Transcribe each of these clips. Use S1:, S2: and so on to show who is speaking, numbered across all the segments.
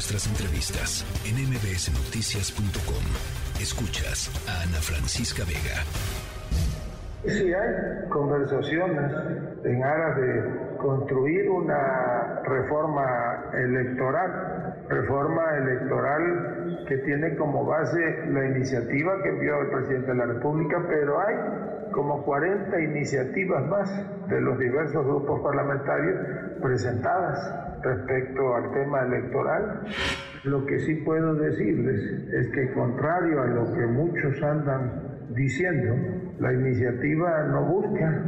S1: nuestras entrevistas en mbsnoticias.com. Escuchas a Ana Francisca Vega.
S2: Sí hay conversaciones en aras de construir una reforma electoral, reforma electoral que tiene como base la iniciativa que envió el presidente de la República, pero hay como 40 iniciativas más de los diversos grupos parlamentarios presentadas respecto al tema electoral. Lo que sí puedo decirles es que contrario a lo que muchos andan diciendo, la iniciativa no busca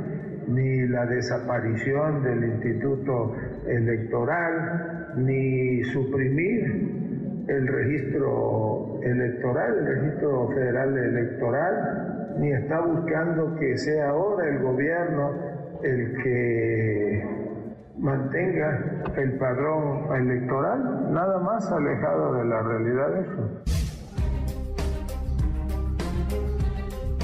S2: ni la desaparición del instituto electoral, ni suprimir el registro electoral, el registro federal electoral, ni está buscando que sea ahora el gobierno el que mantenga el padrón electoral, nada más alejado de la realidad eso.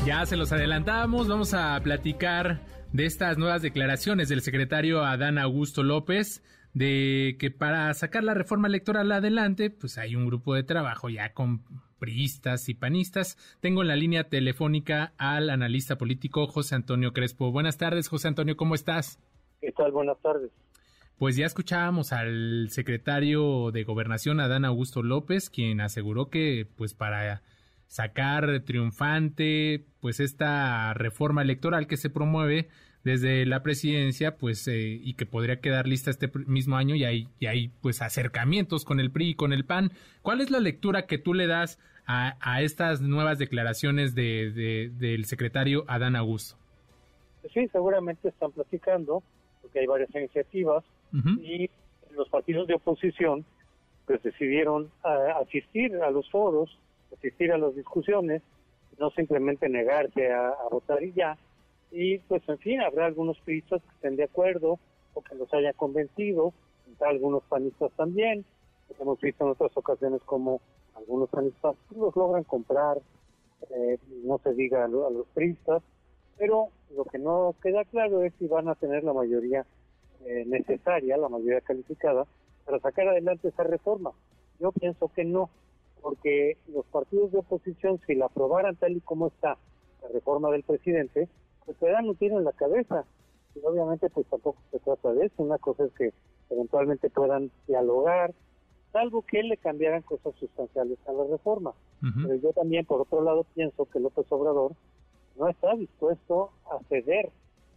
S3: Ya se los adelantamos, vamos a platicar de estas nuevas declaraciones del secretario Adán Augusto López de que para sacar la reforma electoral adelante, pues hay un grupo de trabajo ya con priistas y panistas. Tengo en la línea telefónica al analista político José Antonio Crespo. Buenas tardes, José Antonio, ¿cómo estás?
S4: ¿Qué tal? Buenas tardes.
S3: Pues ya escuchábamos al secretario de Gobernación Adán Augusto López, quien aseguró que pues para sacar triunfante pues esta reforma electoral que se promueve desde la presidencia pues eh, y que podría quedar lista este mismo año y hay, y hay pues acercamientos con el PRI y con el PAN. ¿Cuál es la lectura que tú le das a, a estas nuevas declaraciones de, del secretario Adán Augusto?
S4: Sí, seguramente están platicando porque hay varias iniciativas y los partidos de oposición pues decidieron ah, asistir a los foros asistir a las discusiones, no simplemente negarse a, votar y ya. Y pues en fin, habrá algunos periodistas que estén de acuerdo o que los haya convencido, algunos panistas también. Hemos visto en otras ocasiones como algunos panistas los logran comprar, eh, no se diga a, los periodistas, pero lo que no queda claro es si van a tener la mayoría eh, necesaria, la mayoría calificada, para sacar adelante esa reforma. Yo pienso que no, porque los partidos de oposición, si la aprobaran tal y como está la reforma del presidente, pues se dan un tiro en la cabeza. Y obviamente pues tampoco se trata de eso, una cosa es que eventualmente puedan dialogar, salvo que le cambiaran cosas sustanciales a la reforma. Pero yo también, por otro lado, pienso que López Obrador no está dispuesto a ceder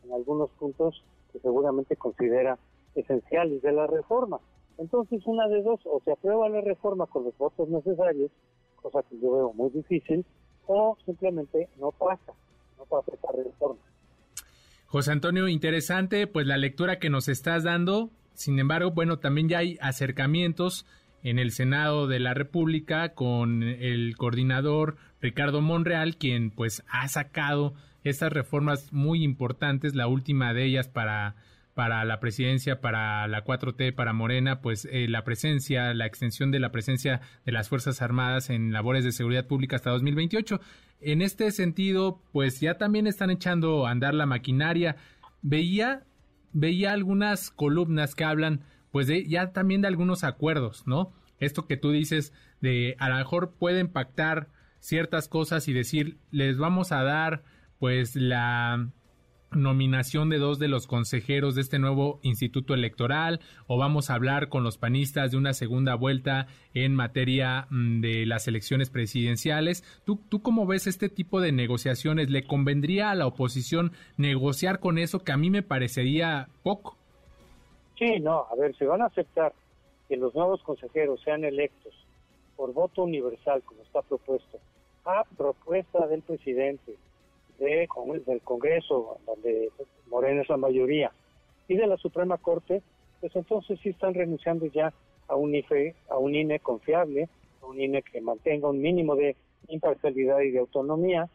S4: en algunos puntos que seguramente considera esenciales de la reforma. Entonces, una de dos, o se aprueba la reforma con los votos necesarios, cosa que yo veo muy difícil, o simplemente no pasa, no pasa esa reforma.
S3: José Antonio, interesante, pues la lectura que nos estás dando. Sin embargo, bueno, también ya hay acercamientos en el Senado de la República con el coordinador Ricardo Monreal, quien pues ha sacado estas reformas muy importantes, la última de ellas para para la presidencia, para la 4T, para Morena, pues eh, la presencia, la extensión de la presencia de las Fuerzas Armadas en labores de seguridad pública hasta 2028. En este sentido, pues ya también están echando a andar la maquinaria. Veía, veía algunas columnas que hablan, pues de, ya también de algunos acuerdos, ¿no? Esto que tú dices de a lo mejor pueden pactar ciertas cosas y decir, les vamos a dar pues la nominación de dos de los consejeros de este nuevo instituto electoral o vamos a hablar con los panistas de una segunda vuelta en materia mm, de las elecciones presidenciales. ¿Tú, ¿Tú cómo ves este tipo de negociaciones? ¿Le convendría a la oposición negociar con eso que a mí me parecería poco?
S4: Sí, no, a ver, se van a aceptar que los nuevos consejeros sean electos por voto universal, como está propuesto, a propuesta del presidente, del Congreso, donde Morena es la mayoría, y de la Suprema Corte, pues entonces sí están renunciando ya a un IFE, a un INE confiable, a un INE que mantenga un mínimo de imparcialidad y de autonomía,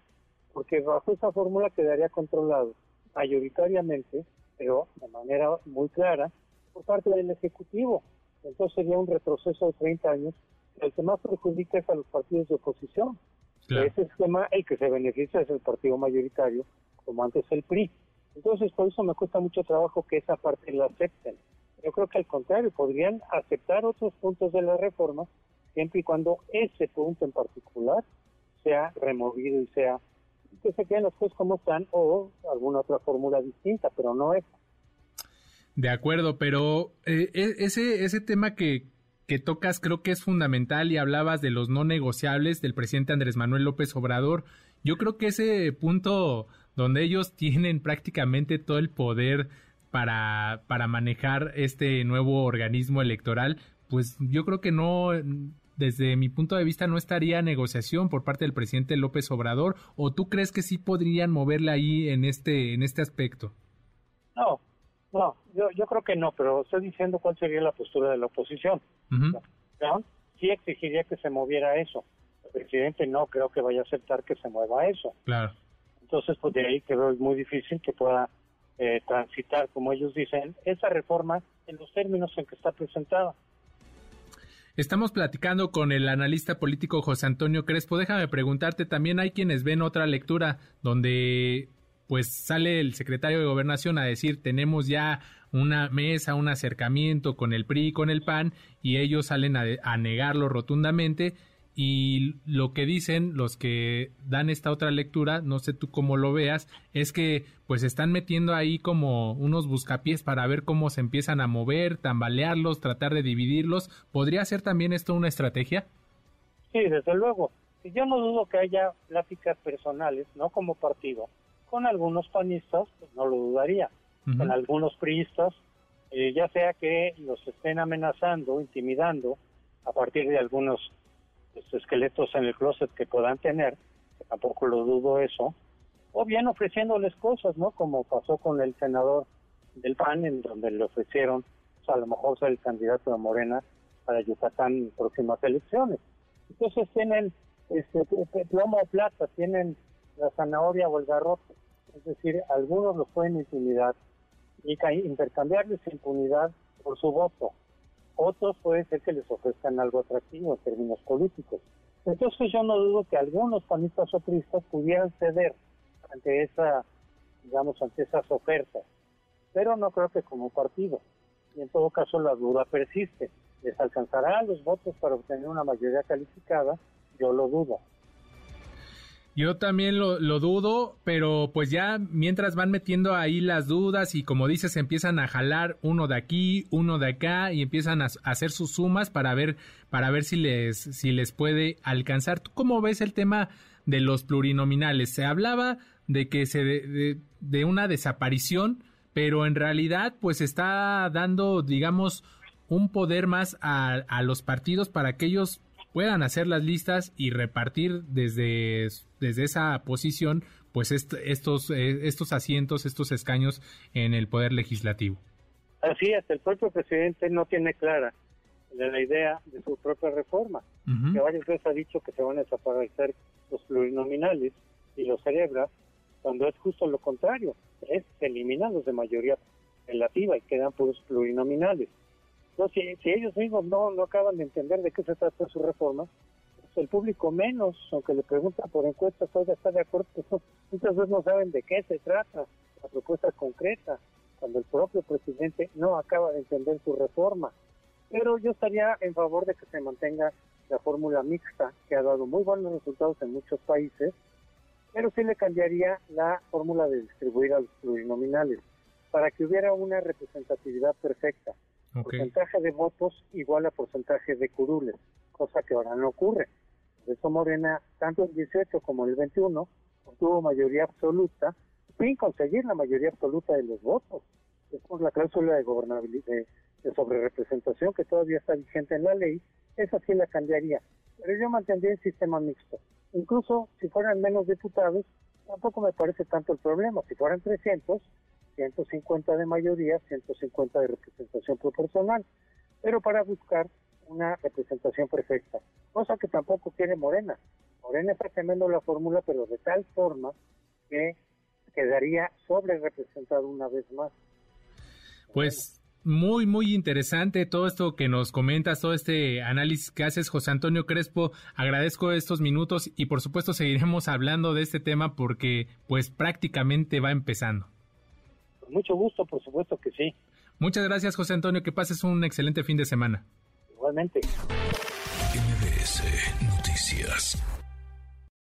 S4: porque bajo esa fórmula quedaría controlado mayoritariamente, pero de manera muy clara, por parte del Ejecutivo. Entonces sería un retroceso de 30 años, el que más perjudica es a los partidos de oposición, ese esquema, el que se beneficia es el partido mayoritario, como antes el PRI. Entonces, por eso me cuesta mucho trabajo que esa parte la acepten. Yo creo que al contrario, podrían aceptar otros puntos de la reforma siempre y cuando ese punto en particular sea removido y sea que se queden las cosas como están o alguna otra fórmula distinta, pero no es.
S3: De acuerdo, pero eh, e, ese, ese tema que, que tocas creo que es fundamental y hablabas de los no negociables del presidente Andrés Manuel López Obrador. Yo creo que ese punto donde ellos tienen prácticamente todo el poder para, para manejar este nuevo organismo electoral, pues yo creo que no, desde mi punto de vista, no estaría negociación por parte del presidente López Obrador, o tú crees que sí podrían moverle ahí en este, en este aspecto?
S4: No, no, yo, yo creo que no, pero estoy diciendo cuál sería la postura de la oposición. Sí exigiría que se moviera eso. El presidente no creo que vaya a aceptar que se mueva eso.
S3: Claro.
S4: Entonces, pues de ahí creo es muy difícil que pueda eh, transitar, como ellos dicen, esa reforma en los términos en que está presentada.
S3: Estamos platicando con el analista político José Antonio Crespo. Déjame preguntarte, también hay quienes ven otra lectura donde pues sale el secretario de Gobernación a decir tenemos ya una mesa, un acercamiento con el PRI y con el PAN y ellos salen a, a negarlo rotundamente y lo que dicen los que dan esta otra lectura, no sé tú cómo lo veas, es que pues están metiendo ahí como unos buscapiés para ver cómo se empiezan a mover, tambalearlos, tratar de dividirlos. ¿Podría ser también esto una estrategia?
S4: Sí, desde luego. Yo no dudo que haya pláticas personales, no como partido, con algunos panistas, pues no lo dudaría, con algunos priistas, eh, ya sea que los estén amenazando, intimidando, a partir de algunos esqueletos en el closet que puedan tener, tampoco lo dudo eso, o bien ofreciéndoles cosas, ¿no? Como pasó con el senador del PAN, en donde le ofrecieron, pues, a lo mejor ser el candidato de Morena para Yucatán en próximas elecciones. Entonces tienen este, plomo o plata, tienen la zanahoria o el garrote. Es decir, algunos los pueden intimidar y intercambiarles impunidad por su voto otros puede ser que les ofrezcan algo atractivo en términos políticos. Entonces yo no dudo que algunos panistas o pudieran ceder ante esa, digamos, ante esas ofertas, pero no creo que como partido. Y en todo caso la duda persiste. ¿Les alcanzará los votos para obtener una mayoría calificada? Yo lo dudo.
S3: Yo también lo, dudo, pero pues ya mientras van metiendo ahí las dudas y como dices, empiezan a jalar uno de aquí, uno de acá y empiezan a, hacer sus sumas para ver, para ver si les, si les puede alcanzar. ¿Tú cómo ves el tema de los plurinominales? Se hablaba de que se de, de una desaparición, pero en realidad pues está dando, digamos, un poder más a, a los partidos para que ellos puedan hacer las listas y repartir desde, desde esa posición pues estos, eh, estos asientos, estos escaños en el Poder Legislativo.
S4: Así es, el propio presidente no tiene clara la idea de su propia reforma, que varias veces ha dicho que se van a desaparecer los plurinominales y los cerebras, cuando es justo lo contrario, es que eliminan los de mayoría relativa y quedan puros plurinominales. No, si, ellos mismos no, no acaban de entender de qué se trata su reforma, pues el público menos, aunque le preguntan por encuestas, todavía está de acuerdo, pues muchas veces no saben de qué se trata la propuesta concreta, cuando el propio presidente no acaba de entender su reforma. Pero yo estaría en favor de que se mantenga la fórmula mixta, que ha dado muy buenos resultados en muchos países, pero sí le cambiaría la fórmula de distribuir a los plurinominales, para que hubiera una representatividad perfecta Porcentaje de votos igual a porcentaje de curules, cosa que ahora no ocurre. Por eso Morena, tanto el 18 como el 21, obtuvo mayoría absoluta sin conseguir la mayoría absoluta de los votos. Es por la cláusula de gobernabilidad, de, de sobrerepresentación que todavía está vigente en la ley, esa sí la cambiaría. Pero yo mantendría el sistema mixto. Incluso si fueran menos diputados, tampoco me parece tanto el problema. Si fueran 300, 150 de mayoría, 150 de representación proporcional, pero para buscar una representación perfecta, cosa que tampoco quiere Morena. Morena está cambiando la fórmula, pero de tal forma que quedaría sobre representado una vez más.
S3: Pues muy, muy interesante todo esto que nos comentas, todo este análisis que haces, José Antonio Crespo. Agradezco estos minutos y por supuesto seguiremos hablando de este tema porque pues prácticamente va empezando
S4: mucho gusto, por supuesto que sí.
S3: Muchas gracias, José Antonio. Que pases un excelente fin de semana.
S4: Igualmente.
S1: MBS Noticias.